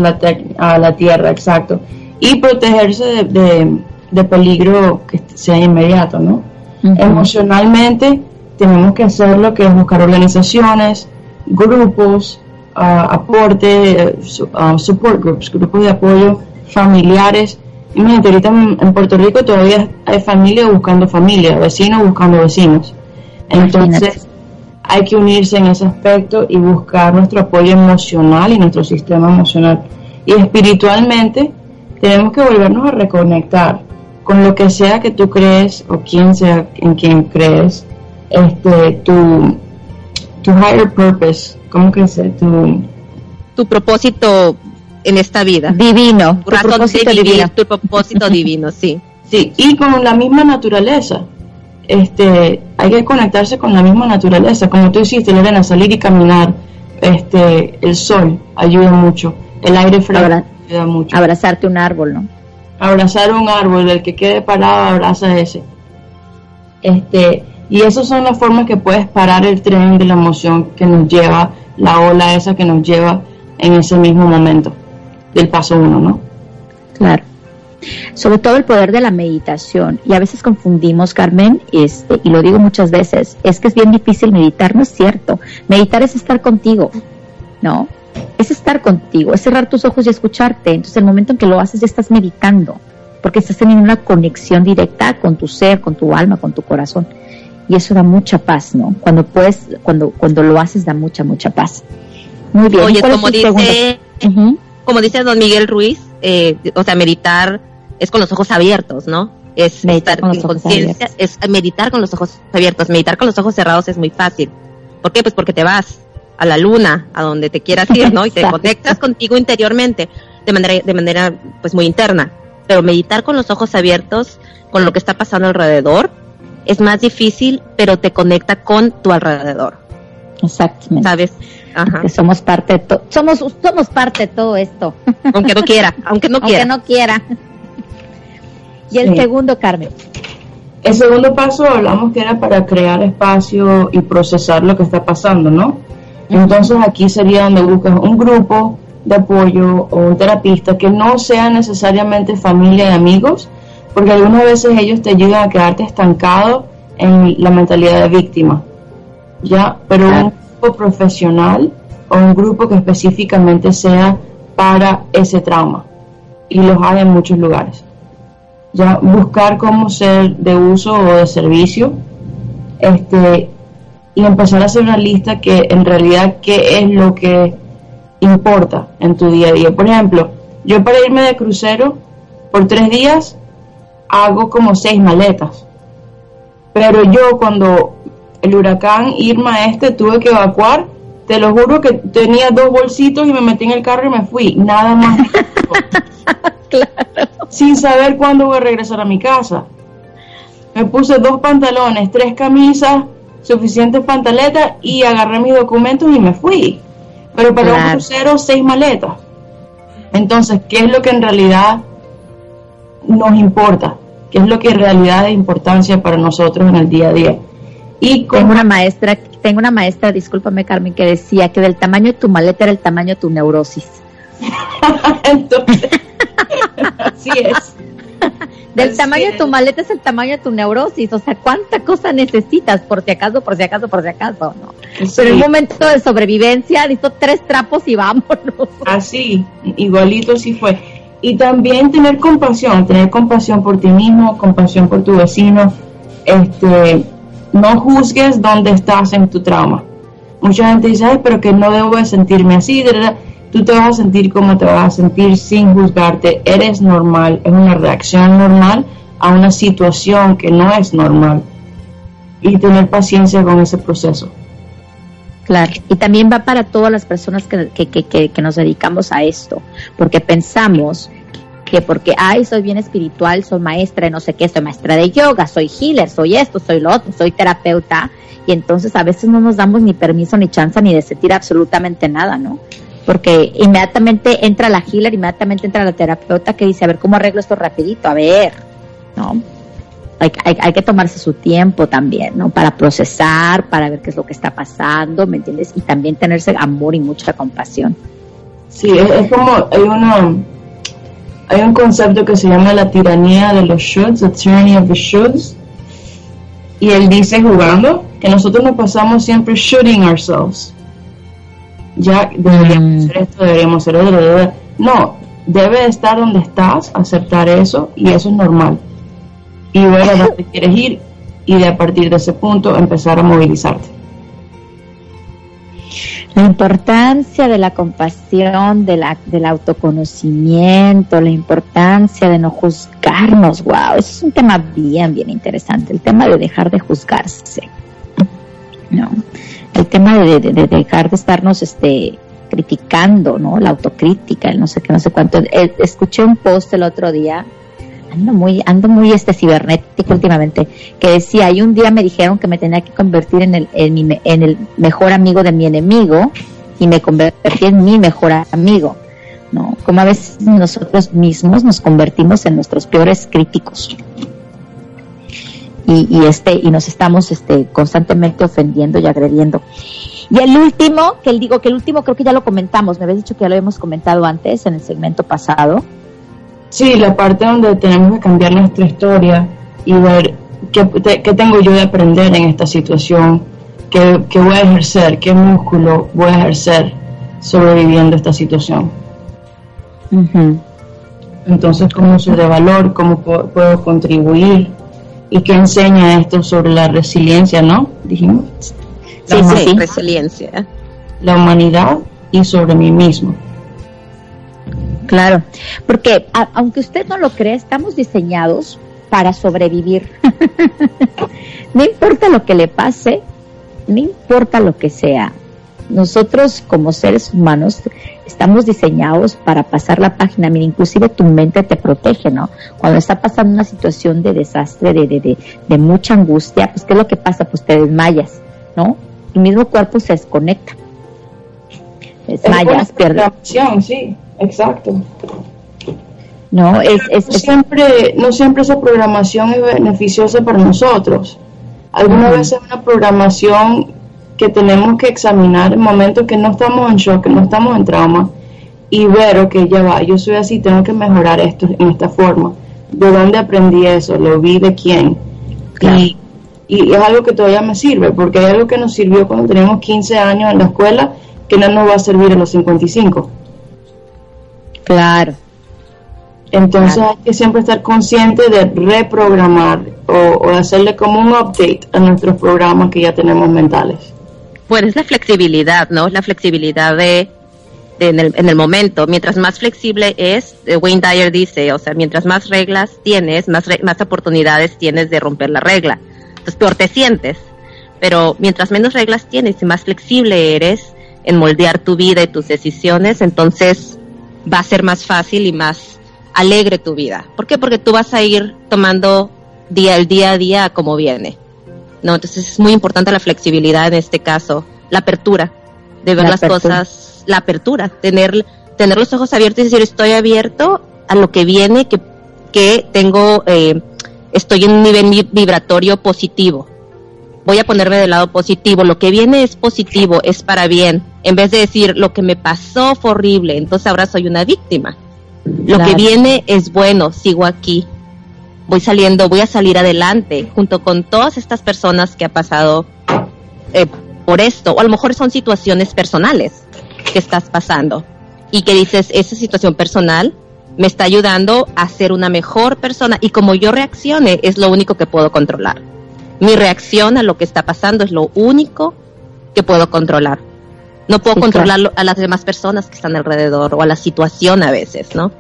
a la tierra, exacto. Y protegerse de, de, peligro que sea inmediato, ¿no? Emocionalmente tenemos que hacer lo que es buscar organizaciones, grupos, uh, aporte, uh, support groups, grupos de apoyo familiares Imagínate, ahorita en, Puerto Rico todavía hay familia buscando familia, vecinos buscando vecinos. Entonces, hay que unirse en ese aspecto y buscar nuestro apoyo emocional y nuestro sistema emocional. Y espiritualmente, tenemos que volvernos a reconectar con lo que sea que tú crees o quien sea en quien crees, este, tu, tu higher purpose, ¿cómo que se tu, tu propósito en esta vida. Divino. Tu propósito divino. Tu propósito divino, sí. Sí, y con la misma naturaleza. Este, hay que conectarse con la misma naturaleza, como tú hiciste, Lorena, salir y caminar. Este, el sol ayuda mucho, el aire fresco ayuda mucho. Abrazarte un árbol, ¿no? Abrazar un árbol, el que quede parado abraza ese. Este, y esas son las formas que puedes parar el tren de la emoción que nos lleva, la ola esa que nos lleva en ese mismo momento. Del paso uno, ¿no? Claro. Sobre todo el poder de la meditación. Y a veces confundimos, Carmen, este, y lo digo muchas veces, es que es bien difícil meditar, no es cierto. Meditar es estar contigo, ¿no? Es estar contigo, es cerrar tus ojos y escucharte. Entonces, el momento en que lo haces, ya estás meditando, porque estás teniendo una conexión directa con tu ser, con tu alma, con tu corazón. Y eso da mucha paz, ¿no? Cuando puedes, cuando, cuando lo haces, da mucha, mucha paz. Muy bien. Oye, como dice, como dice don Miguel Ruiz, eh, o sea, meditar es con los ojos abiertos, ¿no? Es meditar con conciencia, es meditar con los ojos abiertos. Meditar con los ojos cerrados es muy fácil. ¿Por qué? Pues porque te vas a la luna, a donde te quieras ir, ¿no? Y te conectas contigo interiormente, de manera, de manera, pues muy interna. Pero meditar con los ojos abiertos, con lo que está pasando alrededor, es más difícil, pero te conecta con tu alrededor. Exactamente. ¿Sabes? Que somos parte de somos somos parte de todo esto. Aunque no quiera, aunque no quiera. Aunque no quiera. Y el segundo, Carmen. El segundo paso hablamos que era para crear espacio y procesar lo que está pasando, ¿no? Entonces aquí sería donde buscas un grupo de apoyo o un terapista que no sea necesariamente familia y amigos, porque algunas veces ellos te ayudan a quedarte estancado en la mentalidad de víctima, ¿ya? Pero un profesional o un grupo que específicamente sea para ese trauma, y los hay en muchos lugares. Ya buscar cómo ser de uso o de servicio, este, y empezar a hacer una lista que en realidad qué es lo que importa en tu día a día. Por ejemplo, yo para irme de crucero por tres días hago como seis maletas, pero yo cuando el huracán Irma este tuve que evacuar, te lo juro que tenía dos bolsitos y me metí en el carro y me fui, nada más. Sin saber cuándo voy a regresar a mi casa. Me puse dos pantalones, tres camisas, suficientes pantaletas y agarré mis documentos y me fui. Pero para un crucero, seis maletas. Entonces, ¿qué es lo que en realidad nos importa? ¿Qué es lo que en realidad es importancia para nosotros en el día a día? Y tengo una maestra, tengo una maestra, discúlpame Carmen, que decía que del tamaño de tu maleta era el tamaño de tu neurosis. Entonces, así es. Del tamaño de tu maleta es el tamaño de tu neurosis, o sea, cuánta cosa necesitas, por si acaso, por si acaso, por si acaso, ¿no? Pero en un momento de sobrevivencia, necesito tres trapos y vámonos. Así, igualito sí fue. Y también tener compasión, tener compasión por ti mismo, compasión por tu vecino, este, no juzgues dónde estás en tu trauma. Mucha gente dice, Ay, pero que no debo de sentirme así, tú te vas a sentir como te vas a sentir sin juzgarte, eres normal, es una reacción normal a una situación que no es normal. Y tener paciencia con ese proceso. Claro, y también va para todas las personas que, que, que, que nos dedicamos a esto, porque pensamos que porque, ay, soy bien espiritual, soy maestra de no sé qué, soy maestra de yoga, soy healer, soy esto, soy lo otro, soy terapeuta, y entonces a veces no nos damos ni permiso, ni chance, ni de sentir absolutamente nada, ¿no? porque inmediatamente entra la healer, inmediatamente entra la terapeuta que dice, a ver, ¿cómo arreglo esto rapidito? A ver, ¿no? Hay, hay, que tomarse su tiempo también, ¿no? Para procesar, para ver qué es lo que está pasando, ¿me entiendes? Y también tenerse amor y mucha compasión. Sí, es, como, hay una, hay un concepto que se llama la tiranía de los shoulds, the tyranny of the shoulds, y él dice jugando que nosotros nos pasamos siempre shooting ourselves ya deberíamos mm. hacer esto, deberíamos hacer otro, no, debe estar donde estás, aceptar eso y eso es normal. Y ver a dónde quieres ir y de a partir de ese punto empezar a movilizarte. La importancia de la compasión, de la, del autoconocimiento, la importancia de no juzgarnos, wow, es un tema bien, bien interesante, el tema de dejar de juzgarse. ¿no? el tema de, dejar de estarnos este criticando, ¿no? La autocrítica, el no sé qué, no sé cuánto. Eh, escuché un post el otro día, ando muy, ando muy este cibernético últimamente, que decía, y un día me dijeron que me tenía que convertir en el, en, el mejor amigo de mi enemigo, y me convertí en mi mejor amigo, ¿no? Como a veces nosotros mismos nos convertimos en nuestros peores críticos y, este y nos estamos este constantemente ofendiendo y agrediendo Y el último, que él digo que el último creo que ya lo comentamos, me habías dicho que ya lo habíamos comentado antes en el segmento pasado. Sí, la parte donde tenemos que cambiar nuestra historia y ver qué, qué tengo yo de aprender en esta situación, qué, qué voy a ejercer, qué músculo voy a ejercer sobreviviendo esta situación. Entonces, ¿cómo soy de valor? ¿Cómo puedo contribuir? ¿Y qué enseña esto sobre la resiliencia, no? Dijimos. Sí, sí, resiliencia. La humanidad y sobre mí mismo. Claro, porque aunque usted no lo cree, estamos diseñados para sobrevivir. no importa lo que le pase, no importa lo que sea, nosotros como seres humanos estamos diseñados para pasar la página. Mira, inclusive tu mente te protege, ¿no? Cuando está pasando una situación de desastre, de, de, de, mucha angustia, pues ¿qué es lo que pasa? Pues te desmayas, ¿no? Tu mismo cuerpo se desconecta. Desmayas, pierdes. Sí, exacto. No, es, es, siempre, no siempre esa programación es beneficiosa para nosotros. Alguna vez es una programación que tenemos que examinar en momentos que no estamos en shock, que no estamos en trauma y ver, ok, ya va, yo soy así, tengo que mejorar esto en esta forma. ¿De dónde aprendí eso? ¿Lo vi de quién? Y, y es algo que todavía me sirve, porque hay algo que nos sirvió cuando teníamos 15 años en la escuela que no nos va a servir a los 55. Claro. Entonces hay que siempre estar consciente de reprogramar o, o hacerle como un update a nuestros programas que ya tenemos mentales bueno, es la flexibilidad, ¿no? La flexibilidad de, en, el, momento. Mientras más flexible es, eh, Wayne Dyer dice, o sea, mientras más reglas tienes, más, más oportunidades tienes de romper la regla. Entonces peor te sientes. Pero mientras menos reglas tienes y más flexible eres en moldear tu vida y tus decisiones, entonces va a ser más fácil y más alegre tu vida. ¿Por qué? Porque tú vas a ir tomando día el día a día como viene. ¿no? Entonces es muy importante la flexibilidad en este caso, la apertura, de ver las cosas, la apertura, tener, tener los ojos abiertos y decir estoy abierto a lo que viene, que, que tengo, eh, estoy en un nivel vibratorio positivo. Voy a ponerme del lado positivo, lo que viene es positivo, es para bien, en vez de decir lo que me pasó fue horrible, entonces ahora soy una víctima. Lo que viene es bueno, sigo aquí, voy saliendo, voy a salir adelante junto con todas estas personas que ha pasado eh, por esto, o a lo mejor son situaciones personales que estás pasando y que dices, esa situación personal me está ayudando a ser una mejor persona y como yo reaccione es lo único que puedo controlar. Mi reacción a lo que está pasando es lo único que puedo controlar. No puedo controlar a las demás personas que están alrededor o a la situación a veces, ¿no?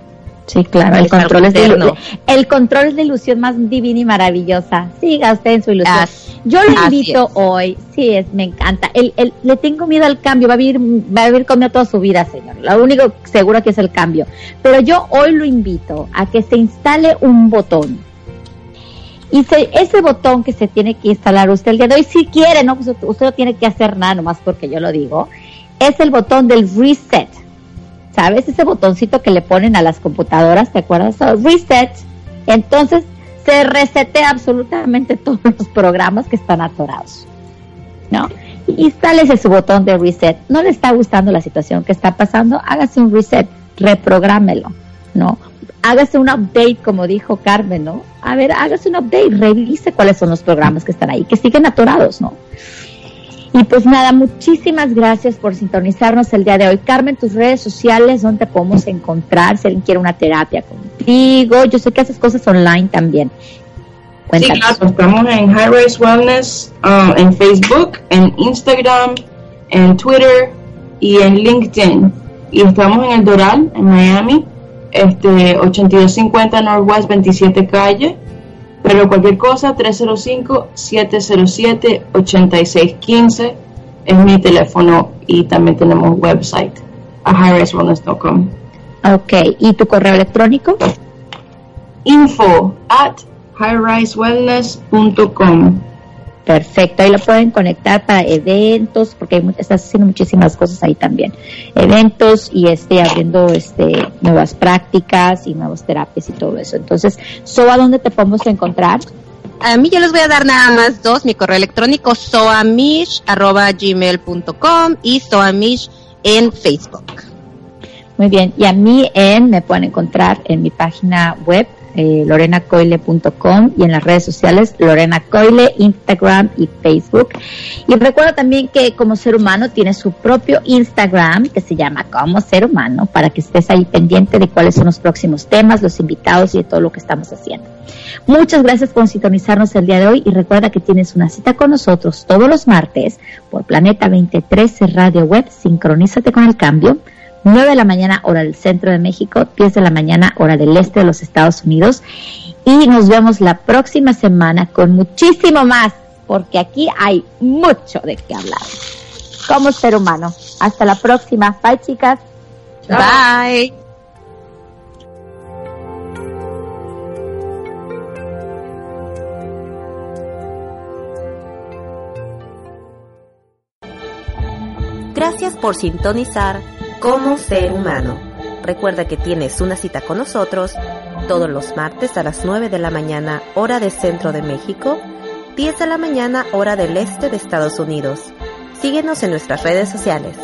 Sí, claro, el control, es de, el control es la ilusión más divina y maravillosa. Siga usted en su ilusión. Yo le invito hoy, sí, es, me encanta. El, el, le tengo miedo al cambio, va a vivir, va a vivir conmigo toda su vida, señor. Lo único seguro que es el cambio. Pero yo hoy lo invito a que se instale un botón. Y ese botón que se tiene que instalar usted el día de hoy, si quiere, no, pues usted no tiene que hacer nada, nomás porque yo lo digo, es el botón del reset ¿sabes? Ese botoncito que le ponen a las computadoras, ¿te acuerdas? reset. Entonces se resetea absolutamente todos los programas que están atorados, ¿no? Y instale su botón de reset. ¿No le está gustando la situación que está pasando? Hágase un reset, reprográmelo, ¿no? Hágase un update, como dijo Carmen, ¿no? A ver, hágase un update, revise cuáles son los programas que están ahí, que siguen atorados, ¿no? Y pues nada, muchísimas gracias por sintonizarnos el día de hoy. Carmen, tus redes sociales, ¿dónde podemos encontrar? Si alguien quiere una terapia contigo, yo sé que haces cosas online también. Cuéntanos. Sí, claro, estamos en High Rise Wellness um, en Facebook, en Instagram, en Twitter y en LinkedIn. Y estamos en el Doral, en Miami, este 8250 Northwest 27 Calle. Pero cualquier cosa, 305-707-8615 es mi teléfono y también tenemos website, a highrisewellness.com. Ok, ¿y tu correo electrónico? Info at highrisewellness.com. Perfecto, ahí lo pueden conectar para eventos, porque hay, estás haciendo muchísimas cosas ahí también. Eventos y este, abriendo este, nuevas prácticas y nuevas terapias y todo eso. Entonces, ¿Soba dónde te podemos encontrar? A mí yo les voy a dar nada más dos, mi correo electrónico soamish.gmail.com y soamish en Facebook. Muy bien, y a mí en, me pueden encontrar en mi página web eh, lorenacoile.com y en las redes sociales Lorena Coile, Instagram y Facebook. Y recuerda también que como ser humano tiene su propio Instagram que se llama Como Ser Humano para que estés ahí pendiente de cuáles son los próximos temas, los invitados y de todo lo que estamos haciendo. Muchas gracias por sintonizarnos el día de hoy y recuerda que tienes una cita con nosotros todos los martes por Planeta 2013 Radio Web. Sincronízate con el cambio 9 de la mañana hora del centro de México, 10 de la mañana hora del este de los Estados Unidos. Y nos vemos la próxima semana con muchísimo más, porque aquí hay mucho de qué hablar. Como ser humano. Hasta la próxima. Bye chicas. Bye. Gracias por sintonizar como ser humano. Recuerda que tienes una cita con nosotros todos los martes a las 9 de la mañana hora del centro de México, 10 de la mañana hora del este de Estados Unidos. Síguenos en nuestras redes sociales.